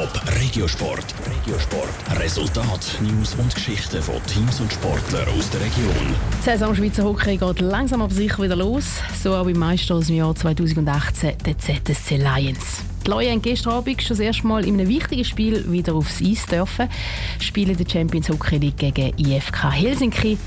Top Regiosport. Regiosport. Resultat, News und Geschichten von Teams und Sportlern aus der Region. Die Saison Schweizer Hockey geht langsam aber sicher wieder los. So auch beim Meister aus dem Jahr 2018, der ZSC Lions. Die Leute haben gestern Abend schon das erste Mal in einem wichtigen Spiel wieder aufs Eis dürfen. Spielen der Champions Hockey League gegen IFK Helsinki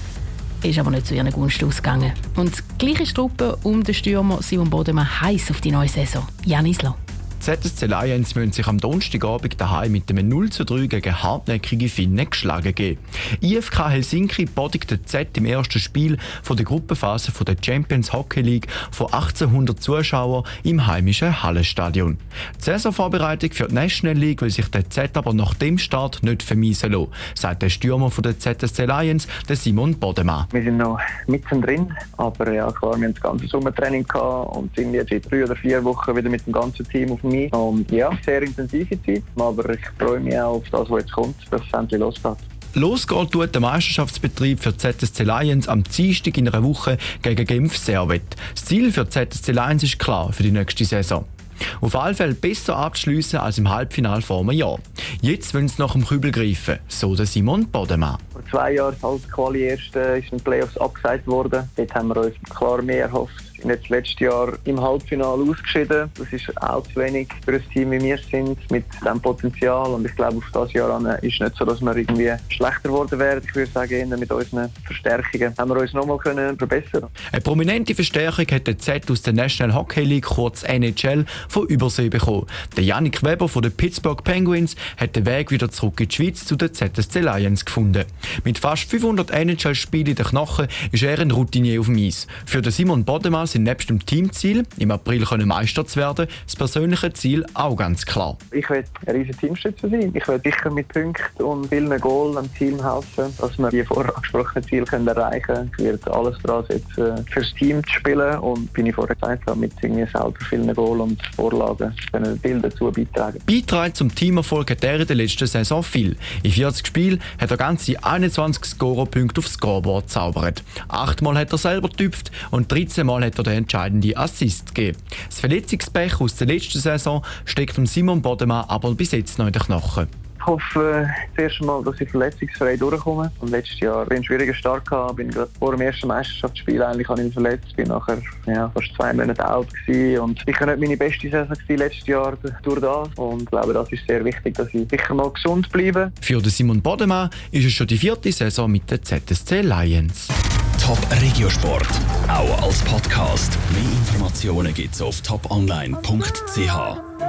ist aber nicht zu ihren Gunsten ausgegangen. Und die gleiche Truppe um den Stürmer Simon Bodemann heiß auf die neue Saison. Jan Isler. ZSC Lions müssen sich am Donnerstagabend daheim mit einem 0 zu 3 gegen hartnäckige Finnen geschlagen geben. IFK Helsinki bodigte Z im ersten Spiel von der Gruppenphase von der Champions Hockey League von 1800 Zuschauern im heimischen Hallenstadion. Die Saisonvorbereitung für die National League will sich der Z aber nach dem Start nicht vermiesen lassen, sagt der Stürmer von der ZSC Lions, der Simon Bodemann. Wir sind noch mittendrin, aber ja klar, wir haben das ganze Sommertraining gehabt und sind jetzt in drei oder vier Wochen wieder mit dem ganzen Team auf dem mich. Und ja, sehr intensive Zeit, aber ich freue mich auch auf das, was jetzt kommt, dass es endlich losgeht. Losgeht tut der Meisterschaftsbetrieb für ZSC Lions am Dienstag in einer Woche gegen Genf Servet. Das Ziel für ZSC Lions ist klar für die nächste Saison. Auf alle Fälle besser abschließen als im Halbfinale vor einem Jahr. Jetzt wollen sie nach dem Kübel greifen, so der Simon Bodemann. Zwei Jahren als Quali erst äh, ist in den Playoffs abgesagt worden. Dort haben wir uns klar mehr erhofft sind jetzt letztes Jahr im Halbfinale ausgeschieden. Das ist auch zu wenig für ein Team wie wir sind, mit diesem Potenzial. Und ich glaube, auf das Jahr an ist nicht so, dass wir irgendwie schlechter geworden wären. Ich würde sagen, mit unseren Verstärkungen haben wir uns nochmal verbessern Eine prominente Verstärkung hat der Z aus der National Hockey League, kurz NHL, von Übersee bekommen. Der Yannick Weber von den Pittsburgh Penguins hat den Weg wieder zurück in die Schweiz zu den ZSC Lions gefunden. Mit fast 500 NHL-Spielen in den Knochen ist er ein Routinier auf dem Eis. Für den Simon Bodemann sind nebst dem Teamziel, im April können Meister zu werden, das persönliche Ziel auch ganz klar. Ich will ein riesiger Teamstützer sein. Ich will sicher mit Punkten und vielen Goal am Team helfen, dass wir die vorher angesprochenen Ziele können erreichen können. Ich werde alles daran setzen, fürs Team zu spielen und wie ich vorher gesagt habe, mit irgendwie selber vielen Goal und Vorlagen können viel dazu beitragen. Beitragen zum Teamerfolg hat er in der letzten Saison viel. In 40 Spielen hat er ganze 21 Scorerpunkte aufs Scoreboard zaubert. Achtmal hat er selber getüpft und 13 Mal hat er den entscheidenden Assist gegeben. Das Verletzungspech aus der letzten Saison steckt Simon Bodemann aber bis jetzt noch in den Knochen. Ich hoffe das erste Mal, dass ich verletzungsfrei durchkomme. Und letztes Jahr bin ich einen schwierigen Start gehabt, bin gerade vor dem ersten Meisterschaftsspiel eigentlich habe ich mich verletzt, bin nachher ja, fast zwei Monate alt gewesen und ich nicht meine beste Saison gewesen letztes Jahr durch das und ich glaube, das ist sehr wichtig, dass ich sicher mal gesund bleibe. Für den Simon Bodemann ist es schon die vierte Saison mit den ZSC Lions. Top Regiosport, auch als Podcast. Mehr Informationen gibt's auf toponline.ch.